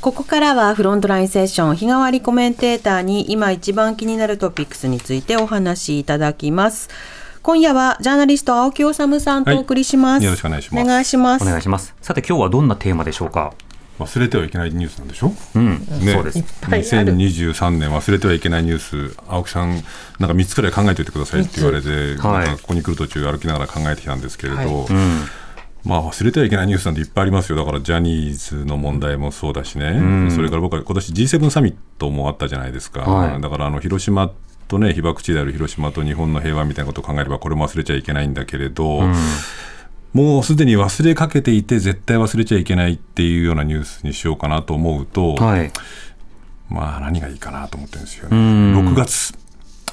ここからはフロントラインセッション日替わりコメンテーターに今一番気になるトピックスについてお話しいただきます。今夜はジャーナリスト青木治さんとお送りします。はいよろしくお願いしますお願いします。お願いします。さて今日はどんなテーマでしょうか？忘れてはいけないニュースなんでしょ、うん、ね、そうです。ぱいある2023年忘れてはいけないニュース青木さんなんか3つくらい考えておいてくださいって言われて、はいここに来る途中歩きながら考えてきたんですけれど、はいうん、まあ忘れてはいけないニュースなんていっぱいありますよ。だからジャニーズの問題もそうだしね、それから僕は今年 G7 サミットもあったじゃないですか、はい。だからあの広島とね被爆地である広島と日本の平和みたいなことを考えればこれも忘れちゃいけないんだけれど、もうすでに忘れかけていて絶対忘れちゃいけないっていうようなニュースにしようかなと思うと、はい。まあ何がいいかなと思ってるんですようね。ん。6月、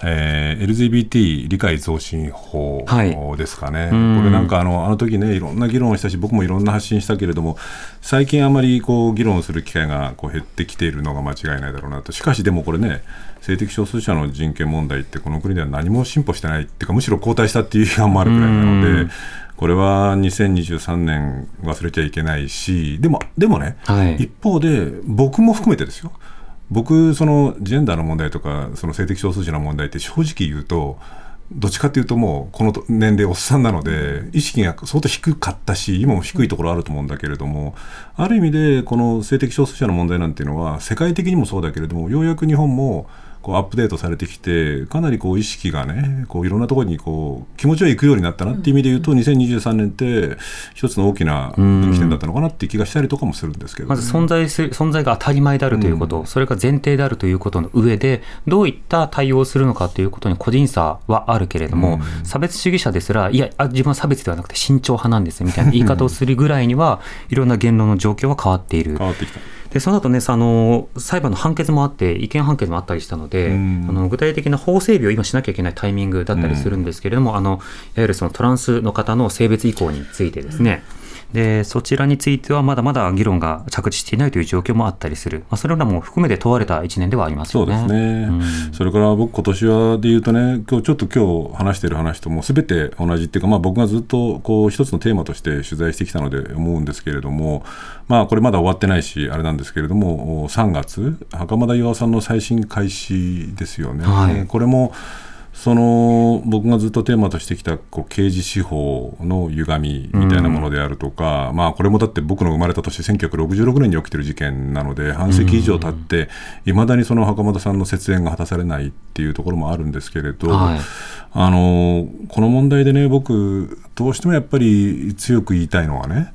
えー LGBT 理解増進法はい。ですかね、うん。これなんかあのあの時ねいろんな議論をしたし僕もいろんな発信したけれども最近あまりこう議論する機会がこう減ってきているのが間違いないだろうなと。しかしでもこれね性的少数者の人権問題ってこの国では何も進歩してないっていうかむしろ後退したっていう批判もあるくらいなので、うん。これは2023年忘れちゃいけないしでもでもね、はい。一方で僕も含めてですよ僕そのジェンダーの問題とかその性的少数者の問題って正直言うとどっちかっていうともうこの年齢おっさんなので意識が相当低かったし今も低いところあると思うんだけれどもある意味でこの性的少数者の問題なんていうのは世界的にもそうだけれどもようやく日本もこうアップデートされてきてかなりこう意識がねこういろんなところにこう気持ちよい行くようになったなっていう意味で言うと、2023年って一つの大きな分岐点だったのかなっていう気がしたりとかもするんですけど、まず存在する存在が当たり前であるということ、それが前提であるということの上で、どういった対応をするのかということに個人差はあるけれども、差別主義者ですら、いや、あ自分は差別ではなくて慎重派なんですみたいな 言い方をするぐらいには、いろんな言論の状況は変わっている。変わってきた。でその後ねあの裁判の判決もあって意見判決もあったりしたので、うん。あの具体的な法整備を今しなきゃいけないタイミングだったりするんですけれども、あのいわゆるそのトランスの方の性別移行についてですね、でそちらについてはまだまだ議論が着地していないという状況もあったりする、まあ、それらも含めて問われた1年ではありますよね。そうですね、うんそれから僕、今年はで言うとね、今日ちょっと今日話している話ともすべて同じっていうか、まあ、僕がずっとこう一つのテーマとして取材してきたので思うんですけれども、まあ、これまだ終わってないし、あれなんですけれども、3月、袴田巌さんの再審開始ですよね。はいこれもその僕がずっとテーマとしてきたこう刑事司法の歪みみたいなものであるとか、まあこれもだって僕の生まれた年1966年に起きてる事件なので半世紀以上経っていまだにその袴田さんの雪縁が果たされないっていうところもあるんですけれど、はい。あのこの問題でね僕どうしてもやっぱり強く言いたいのはね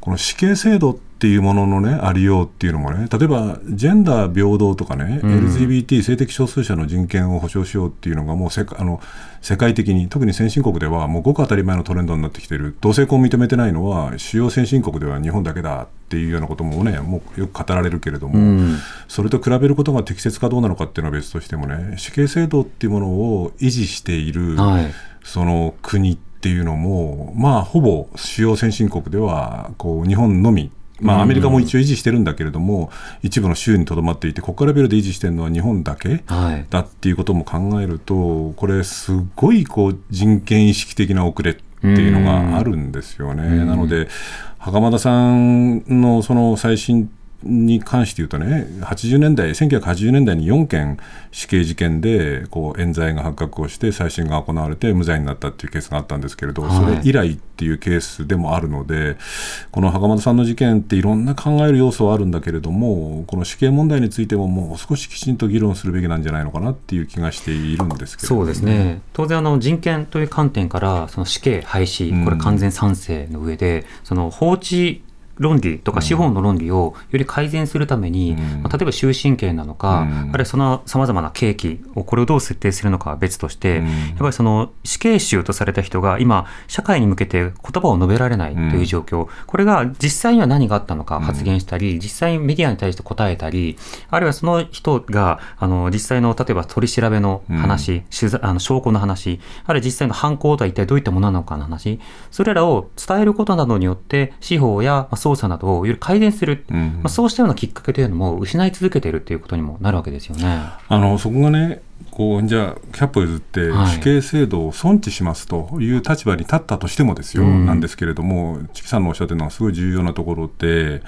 この死刑制度っていうもののねありようっていうのもね例えばジェンダー平等とかね、LGBT 性的少数者の人権を保障しようっていうのがもう世界あの世界的に特に先進国ではもうごく当たり前のトレンドになってきてる。同性婚を認めてないのは主要先進国では日本だけだっていうようなこともねもうよく語られるけれども、うん。それと比べることが適切かどうなのかっていうのは別としてもね死刑制度っていうものを維持している、はい。その国っていうのも、まあ、ほぼ主要先進国ではこう日本のみ、まあ、アメリカも一応維持してるんだけれども、一部の州にとどまっていて、国家レベルで維持してるのは日本だけはい。だっていうことも考えると、これ、すごいこう人権意識的な遅れっていうのがあるんですよね。なので、袴田さんのその最新に関して言うとね、80年代、1980年代に4件死刑事件でこう冤罪が発覚をして、再審が行われて無罪になったっていうケースがあったんですけれど、はい。それ以来っていうケースでもあるので、この袴田さんの事件っていろんな考える要素はあるんだけれども、この死刑問題についてももう少しきちんと議論するべきなんじゃないのかなっていう気がしているんですけれどそうですね。当然あの人権という観点からその死刑廃止これ完全賛成の上で、その法治論理とか司法の論理をより改善するために、うん。まあ例えば終身刑なのか、うん。あるいはそのさまざまな刑期をこれをどう設定するのかは別として、うん。やっぱりその死刑囚とされた人が今社会に向けて言葉を述べられないという状況、これが実際には何があったのか発言したり、実際にメディアに対して答えたりあるいはその人があの実際の例えば取り調べの話、取材あの証拠の話あるいは実際の犯行とは一体どういったものなのかの話それらを伝えることなどによって司法やまあ捜査などをより改善する、うんまあ、そうしたようなきっかけというのも失い続けているということにもなるわけですよね。あのそこがねこうじゃあ100歩譲ってはい。死刑制度を尊持しますという立場に立ったとしてもですよ、うん。なんですけれども、チキさんのおっしゃってるのはすごい重要なところで、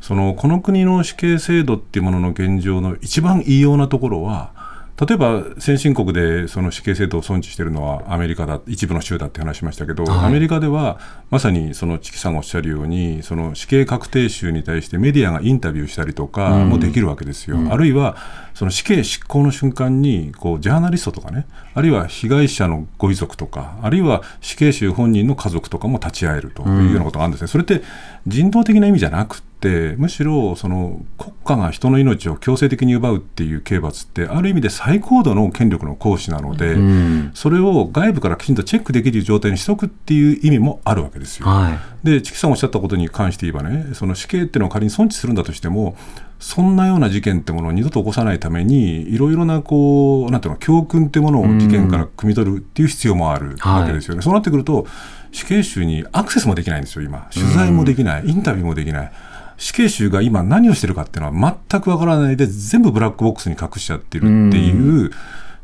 そのこの国の死刑制度っていうものの現状の一番異様なところは、例えば先進国でその死刑制度を尊持しているのはアメリカだ、一部の州だって話しましたけど、はいアメリカではまさにそのチキさんがおっしゃるように、その死刑確定囚に対してメディアがインタビューしたりとかもできるわけですよ。あるいはその死刑執行の瞬間にこうジャーナリストとかね、あるいは被害者のご遺族とか、あるいは死刑囚本人の家族とかも立ち会えるというようなことがあるんですね。それって人道的な意味じゃなくて、むしろその国家が人の命を強制的に奪うっていう刑罰って、ある意味で最高度の権力の行使なので、うんそれを外部からきちんとチェックできる状態にしとくっていう意味もあるわけですよ。はい。で、チキさんおっしゃったことに関して言えばね、その死刑っていうのを仮に尊持するんだとしても、そんなような事件ってものを二度と起こさないために、いろいろなこう、なんていうの、教訓ってものを事件から汲み取るっていう必要もあるわけですよね。そうなってくると、死刑囚にアクセスもできないんですよ、今。取材もできない、インタビューもできない。死刑囚が今何をしてるかっていうのは全くわからないで、全部ブラックボックスに隠しちゃってるっていう、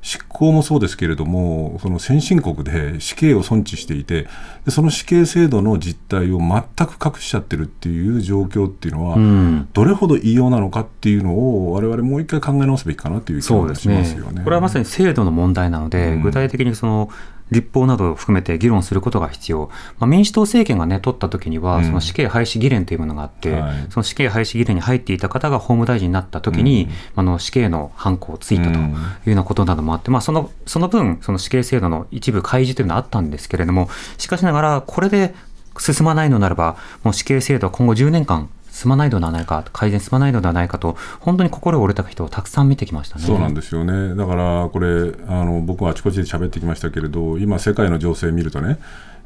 執行もそうですけれども、その先進国で死刑を尊持していて、でその死刑制度の実態を全く隠しちゃってるっていう状況っていうのは、うん。どれほど異様なのかっていうのを、我々もう一回考え直すべきかなという気がしますよね。これはまさに制度の問題なので、うん。具体的にその立法などを含めて議論することが必要、まあ、民主党政権が、ね、取った時には、うん。その死刑廃止議連というものがあって、はい。その死刑廃止議連に入っていた方が法務大臣になった時に、あの死刑のハンコをついたといううんようなことなどもあって、まあ、そのその分、その死刑制度の一部開示というのはあったんですけれども、しかしながら、これで進まないのならば、もう死刑制度は今後10年間、進まないのではないか、改善進まないのではないかと、本当に心折れた人をたくさん見てきましたね。そうなんですよね、だからこれ、あの僕はあちこちで喋ってきましたけれど、今、世界の情勢を見るとね、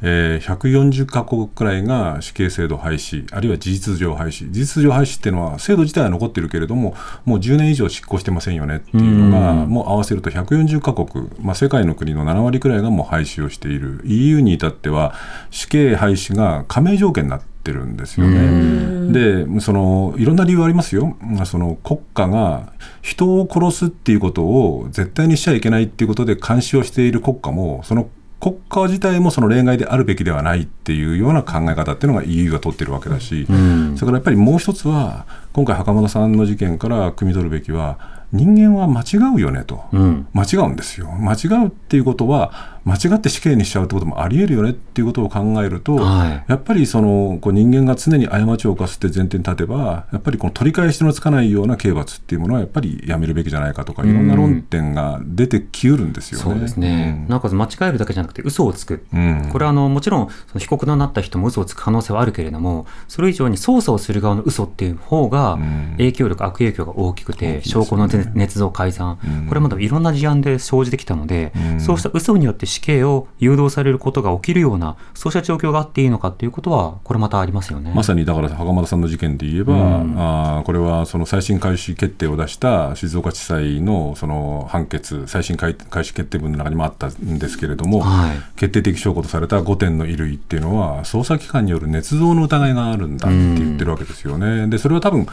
えー140カ国くらいが死刑制度廃止、あるいは事実上廃止、事実上廃止っていうのは、制度自体は残ってるけれども、もう10年以上執行してませんよねっていうのが、うん。もう合わせると140カ国、まあ、世界の国の7割くらいがもう廃止をしている、EU に至っては、死刑廃止が加盟条件になってるんですよね。でそのいろんな理由ありますよ、まあその国家が人を殺すっていうことを絶対にしちゃいけないっていうことで監視をしている国家も、その国家自体もその例外であるべきではないっていうような考え方っていうのが EU が取ってるわけだし、うんそれからやっぱりもう一つは、今回、袴田さんの事件から汲み取るべきは、人間は間違うよねと。うん間違うんですよ。間違うっていうことは、間違って死刑にしちゃうってこともあり得るよねっていうことを考えると、はい。やっぱりそのこう人間が常に過ちを犯すって前提に立てば、やっぱりこの取り返しのつかないような刑罰っていうものは、やっぱりやめるべきじゃないかとか、いろんな論点が出てきうるんですよね。そうですね、なおかつ間違えるだけじゃなくて嘘をつく、うん。これはあのもちろんその被告となった人も嘘をつく可能性はあるけれどもそれ以上に捜査をする側の嘘っていう方がうん。影響力、悪影響が大きくて、ね。証拠の捏造改ざん、うん。これまでいろんな事案で生じてきたので、うん。そうした嘘によって死刑を誘導されることが起きるようなそうした状況があっていいのかということはこれまたありますよね。まさにだから袴田さんの事件で言えば、うんあーこれはその再審開始決定を出した静岡地裁のその判決、再審開開始決定文の中にもあったんですけれども、はい決定的証拠とされた5点の衣類っていうのは、捜査機関による捏造の疑いがあるんだって言ってるわけですよね。でそれは多分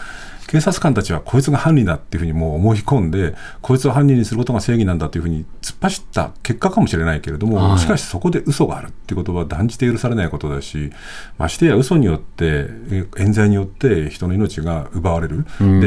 警察官たちはこいつが犯人だっていうふうにもう思い込んで、こいつを犯人にすることが正義なんだというふうに突っ走った結果かもしれないけれども、はいしかしそこで嘘があるっていうことは断じて許されないことだし、ましてや嘘によって、え冤罪によって人の命が奪われる。うん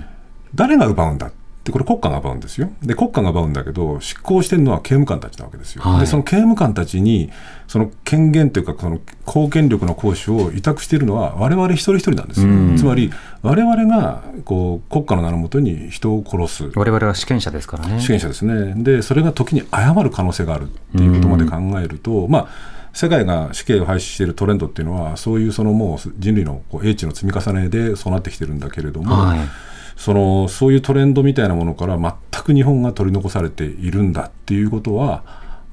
で誰が奪うんだってこれ国家が奪うんですよ。で国家が奪うんだけど執行してるのは刑務官たちなわけですよ、はい。でその刑務官たちにその権限というかその公権力の行使を委託しているのは我々一人一人なんですよ、うん。つまり我々がこう国家の名のもとに人を殺す。我々は主権者ですからね。主権者ですね。でそれが時に誤る可能性があるっていうことまで考えると、まあ世界が死刑を廃止しているトレンドっていうのはそういうそのもう人類のこう英知の積み重ねでそうなってきてるんだけれども、はいそのそういうトレンドみたいなものから全く日本が取り残されているんだっていうことは、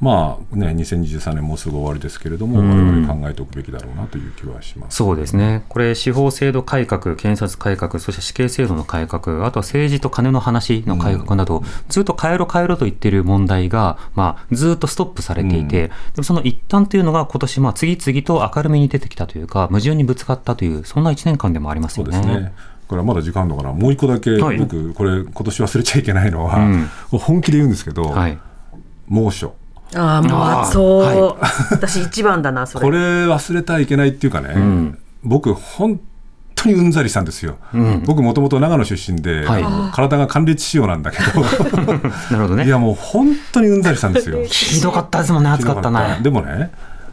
まあね、2023年もうすぐ終わりですけれども、うん我々考えておくべきだろうなという気はします。そうですね、これ、司法制度改革、検察改革、そして死刑制度の改革、あとは政治と金の話の改革など、ずっと変えろ変えろと言っている問題が、まあ、ずっとストップされていて、でもその一端というのが、今年まあ次々と明るみに出てきたというか、矛盾にぶつかったという、そんな1年間でもありますそよね。うですね。これはまだ時間あるのかな、もう一個だけ、はい。僕、これ、今年忘れちゃいけないのは、うん。本気で言うんですけど、はい。猛暑、ああもう暑そう、は私一番だなそれ。これ忘れてはいけないっていうかね、ん。僕、本当にうんざりしたんですよ、うん。僕、もともと長野出身で、はい。体が寒烈仕様なんだけど、なるほどね。いや、もう本当にうんざりしたんですよ。ひどかったですもんね、暑かったな。でもね、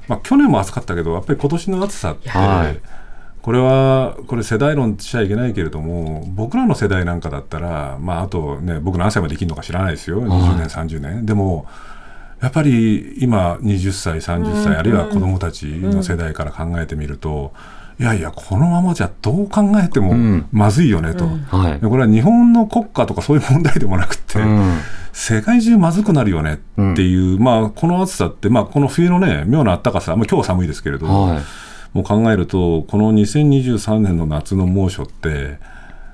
まあ、去年も暑かったけど、やっぱり今年の暑さって、はいこれは、これ世代論しちゃいけないけれども、僕らの世代なんかだったら、まあ、あとね、僕何歳まで生きるのか知らないですよ、20年、30年。でも、やっぱり今、20歳、30歳、あるいは子供たちの世代から考えてみると、いやいや、このままじゃどう考えてもん。まずいよねと、はい。で。これは日本の国家とかそういう問題でもなくて、うん。世界中まずくなるよねっていう、まあ、この暑さって、まあ、この冬のね、妙な暖かさ、まあ、今日は寒いですけれど、はい。もう考えると、この2023年の夏の猛暑って、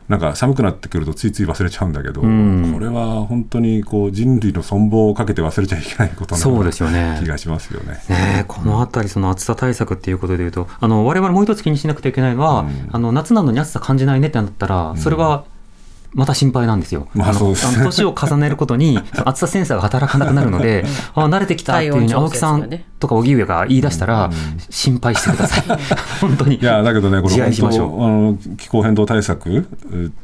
なんか寒くなってくるとついつい忘れちゃうんだけど、ん。これは本当にこう人類の存亡をかけて忘れちゃいけないことなそうですよね。気がしますよね。ねえこのあたり、その暑さ対策っていうことでいうと、あの我々もう一つ気にしなくてはいけないのは、あの夏なのに暑さ感じないねってなったら、それはまた心配なんですよ。のまああの年を重ねることに、暑さセンサーが働かなくなるので、あ慣れてきたっていうふうに青木さんとか荻上が言い出したら、心配してください。本当に。いやだけどね、これ本当しましょう。あの気候変動対策っ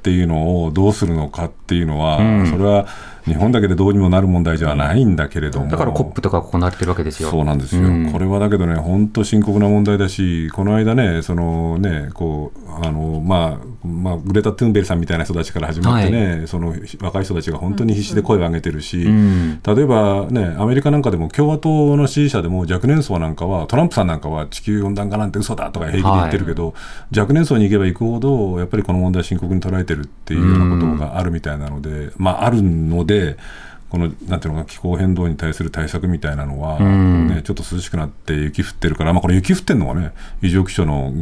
ていうのをどうするのかっていうのは、うん。それは日本だけでどうにもなる問題じゃないんだけれども、だからコップとか行われてるわけですよ。そうなんですよ、うん。これはだけどね、本当深刻な問題だし、この間ね、そのねこうあのまあまあ、グレタ・トゥンベルさんみたいな人たちから始まってね、その若い人たちが本当に必死で声を上げてるし、ん。例えばね、アメリカなんかでも共和党の支持者でも若年層なんかは、トランプさんなんかは地球温暖化なんて嘘だとか平気で言ってるけど、若年層に行けば行くほど、やっぱりこの問題、深刻に捉えてるっていうようなことがあるみたいなので、まあ、あるので、このなんていうのか気候変動に対する対策みたいなのは、んね、ちょっと涼しくなって雪降ってるから、まあ、これ雪降ってるのがね異常気象の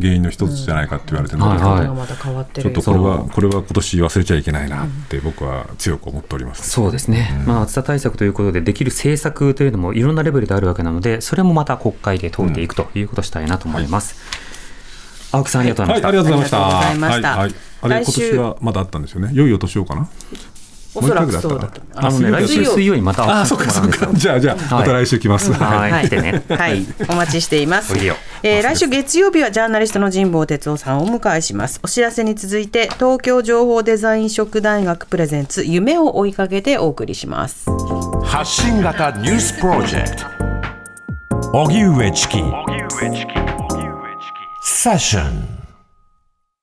原因の一つじゃないかって言われてるんだけど、はちょっとこれはこれは今年忘れちゃいけないなって僕は強く思っております。そうですね、まあ、暑さ対策ということで、できる政策というのもいろんなレベルであるわけなので、それもまた国会で問うていくということをしたいなと思います。青木さん、ありがとうございまはい、した。ありがとうございました。ありがとうございましたはい、はいあれ今年はまだあったんですよね。良いお年をかな。おそらくそうだと。あのね、来週水曜にまたあ、会ってそうかそうか。もらうんですよ。じゃあじゃあまた来週来ます。はい、はい。来てね。はい、お待ちしています。えー来週月曜日はジャーナリストの神保哲夫さんをお迎えします。お知らせに続いて東京情報デザイン職大学プレゼンツ夢を追いかけてお送りします。発信型ニュースプロジェクト。荻上チキ。セッション